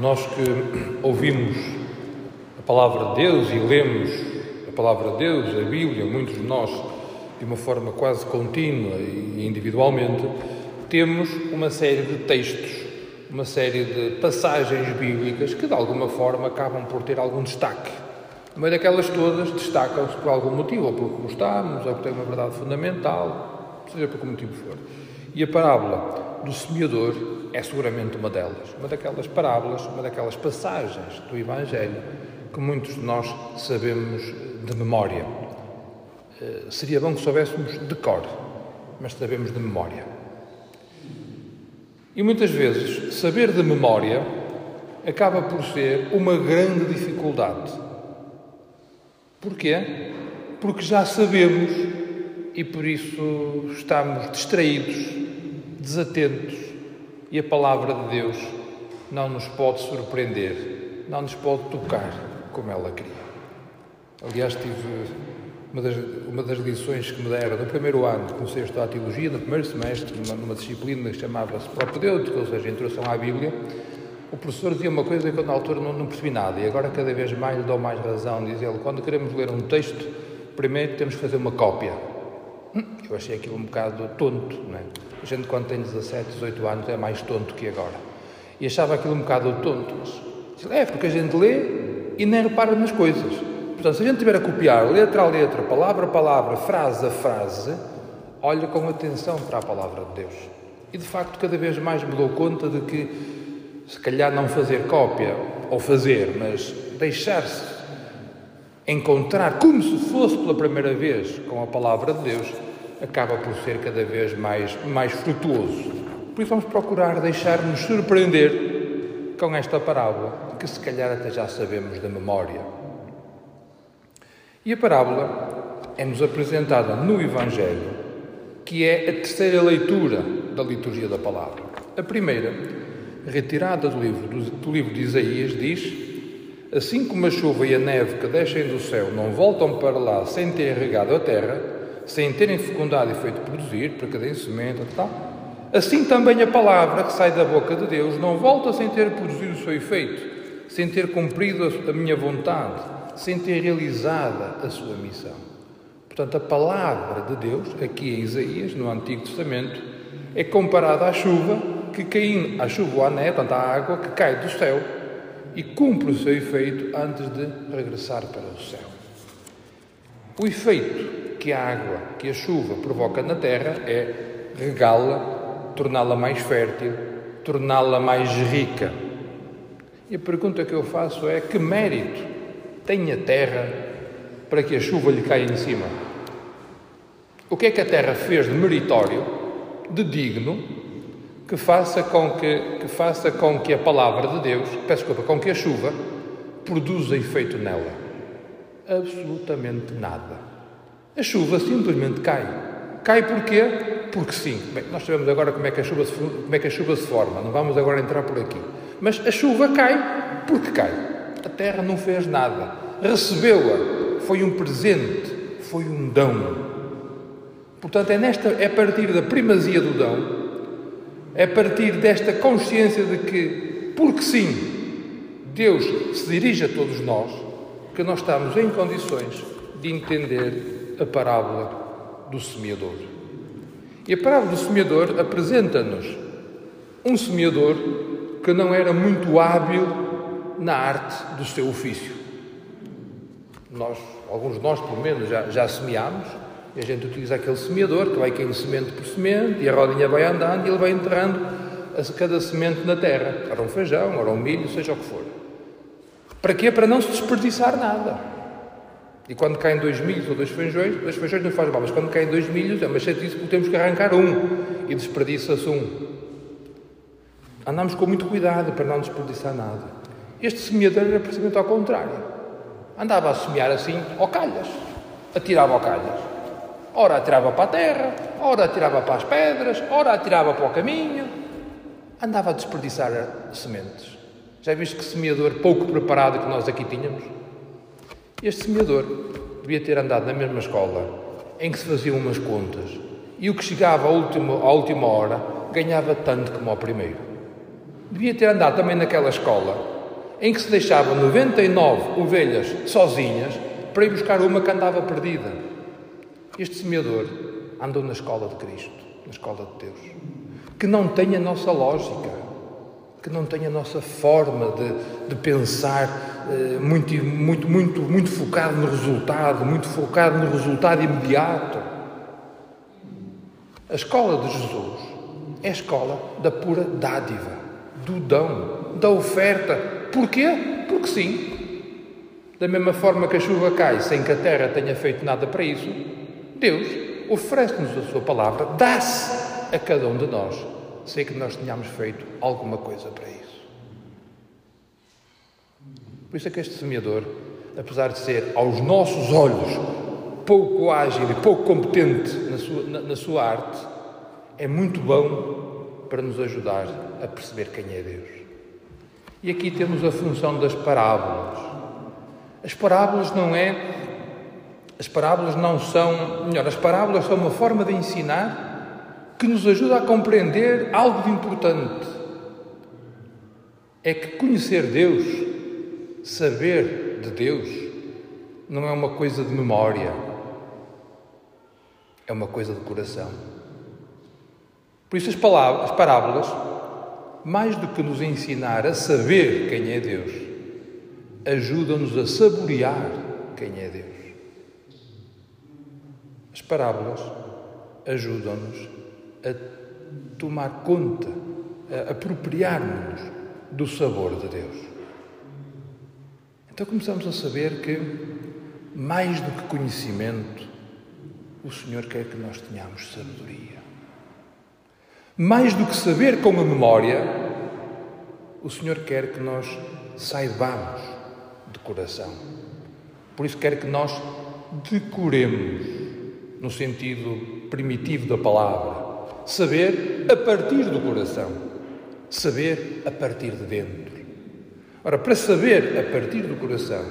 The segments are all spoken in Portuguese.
Nós que ouvimos a palavra de Deus e lemos a palavra de Deus, a Bíblia, muitos de nós de uma forma quase contínua e individualmente, temos uma série de textos, uma série de passagens bíblicas que de alguma forma acabam por ter algum destaque. Mas daquelas todas destacam-se por algum motivo, ou porque gostamos, ou porque têm uma verdade fundamental, seja por que motivo for. E a parábola do semeador é seguramente uma delas, uma daquelas parábolas, uma daquelas passagens do Evangelho que muitos de nós sabemos de memória. Eh, seria bom que soubéssemos de cor, mas sabemos de memória. E muitas vezes saber de memória acaba por ser uma grande dificuldade. Porquê? Porque já sabemos e por isso estamos distraídos, desatentos e a palavra de Deus não nos pode surpreender, não nos pode tocar como ela queria. Aliás, tive uma das, uma das lições que me deram no primeiro ano, comecei a estudar Teologia, no primeiro semestre, numa, numa disciplina que chamava-se Propedêutico, ou seja, Introdução à Bíblia, o professor dizia uma coisa que eu na altura não, não percebi nada, e agora cada vez mais lhe dou mais razão, diz ele, quando queremos ler um texto, primeiro temos que fazer uma cópia. Eu achei aquilo um bocado tonto, não é? A gente, quando tem 17, 18 anos, é mais tonto que agora. E achava aquilo um bocado tonto. Mas, é, porque a gente lê e nem repara nas coisas. Portanto, se a gente estiver a copiar letra a letra, palavra a palavra, frase a frase, olha com atenção para a palavra de Deus. E de facto, cada vez mais me dou conta de que, se calhar, não fazer cópia ou fazer, mas deixar-se encontrar como se fosse pela primeira vez com a palavra de Deus, acaba por ser cada vez mais, mais frutuoso. Por isso vamos procurar deixar-nos surpreender com esta parábola, que se calhar até já sabemos da memória. E a parábola é-nos apresentada no Evangelho, que é a terceira leitura da liturgia da palavra. A primeira, retirada do livro, do, do livro de Isaías, diz: Assim como a chuva e a neve que descem do céu não voltam para lá sem ter regado a terra, sem terem fecundado e feito produzir, para cada semente tal. Assim também a palavra que sai da boca de Deus não volta sem ter produzido o seu efeito, sem ter cumprido a minha vontade, sem ter realizada a sua missão. Portanto, a palavra de Deus, aqui em Isaías, no Antigo Testamento, é comparada à chuva que caindo, à chuva ou à neve, portanto, à água que cai do céu e cumpre o seu efeito antes de regressar para o céu. O efeito que a água, que a chuva provoca na terra é regá-la, torná-la mais fértil, torná-la mais rica. E a pergunta que eu faço é: que mérito tem a terra para que a chuva lhe caia em cima? O que é que a terra fez de meritório, de digno, que faça com que, que faça com que a palavra de Deus, peço desculpa, com que a chuva produza efeito nela? Absolutamente nada. A chuva simplesmente cai. Cai porquê? Porque sim. Bem, nós sabemos agora como é, que a chuva se, como é que a chuva se forma, não vamos agora entrar por aqui. Mas a chuva cai porque cai. A terra não fez nada. Recebeu-a. Foi um presente. Foi um dão. Portanto, é, nesta, é a partir da primazia do dão, é a partir desta consciência de que, porque sim, Deus se dirige a todos nós, que nós estamos em condições de entender a parábola do semeador. E a parábola do semeador apresenta-nos um semeador que não era muito hábil na arte do seu ofício. Nós, alguns de nós, pelo menos, já, já semeámos, e a gente utiliza aquele semeador que vai caindo semente por semente, e a rodinha vai andando e ele vai enterrando cada semente na terra, ora um feijão, ora um milho, seja o que for. Para quê? Para não se desperdiçar nada. E quando caem dois milhos ou dois feijões, dois feijões não faz mal, mas quando caem dois milhos é uma chatice porque temos que arrancar um e desperdiça-se um. Andamos com muito cuidado para não desperdiçar nada. Este semeador era precisamente ao contrário. Andava a semear assim, ao calhas. Atirava ao calhas. Ora atirava para a terra, ora atirava para as pedras, ora atirava para o caminho. Andava a desperdiçar sementes. Já viste que semeador pouco preparado que nós aqui tínhamos? Este semeador devia ter andado na mesma escola em que se faziam umas contas e o que chegava à última, à última hora ganhava tanto como ao primeiro. devia ter andado também naquela escola em que se deixavam 99 ovelhas sozinhas para ir buscar uma que andava perdida. Este semeador andou na escola de Cristo, na escola de Deus, que não tem a nossa lógica, que não tem a nossa forma de, de pensar eh, muito, muito, muito, muito focado no resultado, muito focado no resultado imediato. A escola de Jesus é a escola da pura dádiva, do dão, da oferta. Porquê? Porque sim. Da mesma forma que a chuva cai sem que a terra tenha feito nada para isso, Deus oferece-nos a sua palavra, dá-se a cada um de nós, sem que nós tenhamos feito alguma coisa para isso. Por isso é que este semeador, apesar de ser aos nossos olhos pouco ágil e pouco competente na sua, na, na sua arte, é muito bom para nos ajudar a perceber quem é Deus. E aqui temos a função das parábolas. As parábolas não é. As parábolas não são. Melhor, as parábolas são uma forma de ensinar que nos ajuda a compreender algo de importante. É que conhecer Deus, saber de Deus, não é uma coisa de memória, é uma coisa de coração. Por isso, as, palavras, as parábolas, mais do que nos ensinar a saber quem é Deus, ajudam-nos a saborear quem é Deus. As parábolas ajudam-nos a tomar conta, a apropriar-nos do sabor de Deus. Então começamos a saber que, mais do que conhecimento, o Senhor quer que nós tenhamos sabedoria. Mais do que saber com a memória, o Senhor quer que nós saibamos de coração. Por isso quer que nós decoremos, no sentido primitivo da palavra, saber a partir do coração, saber a partir de dentro. Ora, para saber a partir do coração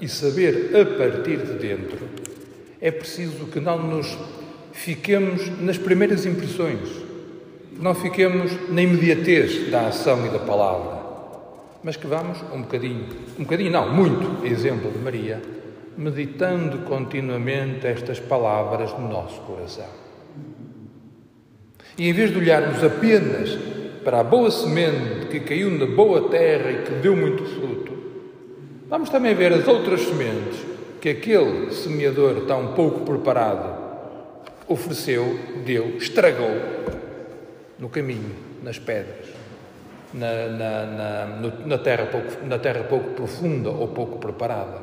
e saber a partir de dentro, é preciso que não nos fiquemos nas primeiras impressões não fiquemos na imediatez da ação e da palavra, mas que vamos um bocadinho, um bocadinho não, muito, exemplo de Maria, meditando continuamente estas palavras no nosso coração. E em vez de olharmos apenas para a boa semente que caiu na boa terra e que deu muito fruto, vamos também ver as outras sementes que aquele semeador tão pouco preparado ofereceu, deu, estragou no caminho, nas pedras, na, na, na, na, terra pouco, na terra pouco profunda ou pouco preparada.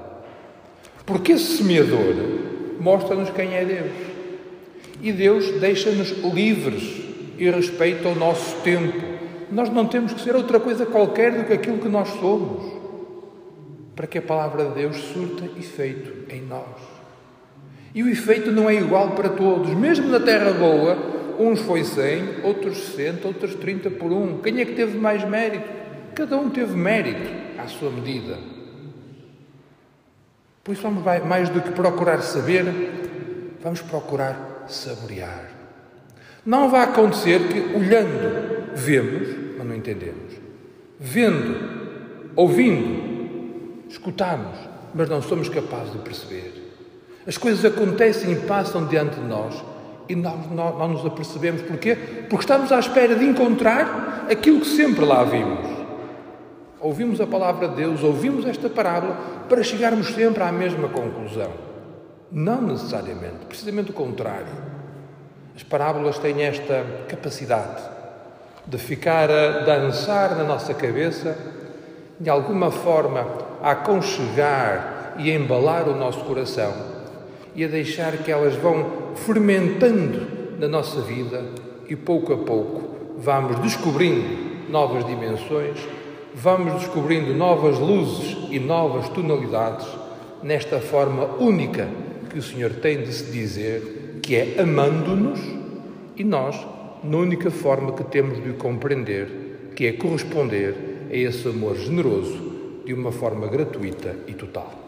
Porque esse semeador mostra-nos quem é Deus. E Deus deixa-nos livres e respeita o nosso tempo. Nós não temos que ser outra coisa qualquer do que aquilo que nós somos, para que a palavra de Deus surta efeito em nós. E o efeito não é igual para todos, mesmo na terra boa, uns foi 100, outros 60, outros 30 por um. Quem é que teve mais mérito? Cada um teve mérito à sua medida. Por isso, vamos mais do que procurar saber, vamos procurar saborear. Não vai acontecer que, olhando, vemos, mas não entendemos. Vendo, ouvindo, escutamos, mas não somos capazes de perceber. As coisas acontecem e passam diante de nós e nós não, não nos apercebemos. Porquê? Porque estamos à espera de encontrar aquilo que sempre lá vimos. Ouvimos a palavra de Deus, ouvimos esta parábola para chegarmos sempre à mesma conclusão. Não necessariamente, precisamente o contrário. As parábolas têm esta capacidade de ficar a dançar na nossa cabeça, de alguma forma a aconchegar e a embalar o nosso coração e a deixar que elas vão fermentando na nossa vida e pouco a pouco vamos descobrindo novas dimensões, vamos descobrindo novas luzes e novas tonalidades nesta forma única que o Senhor tem de se dizer, que é amando-nos e nós, na única forma que temos de o compreender, que é corresponder a esse amor generoso de uma forma gratuita e total.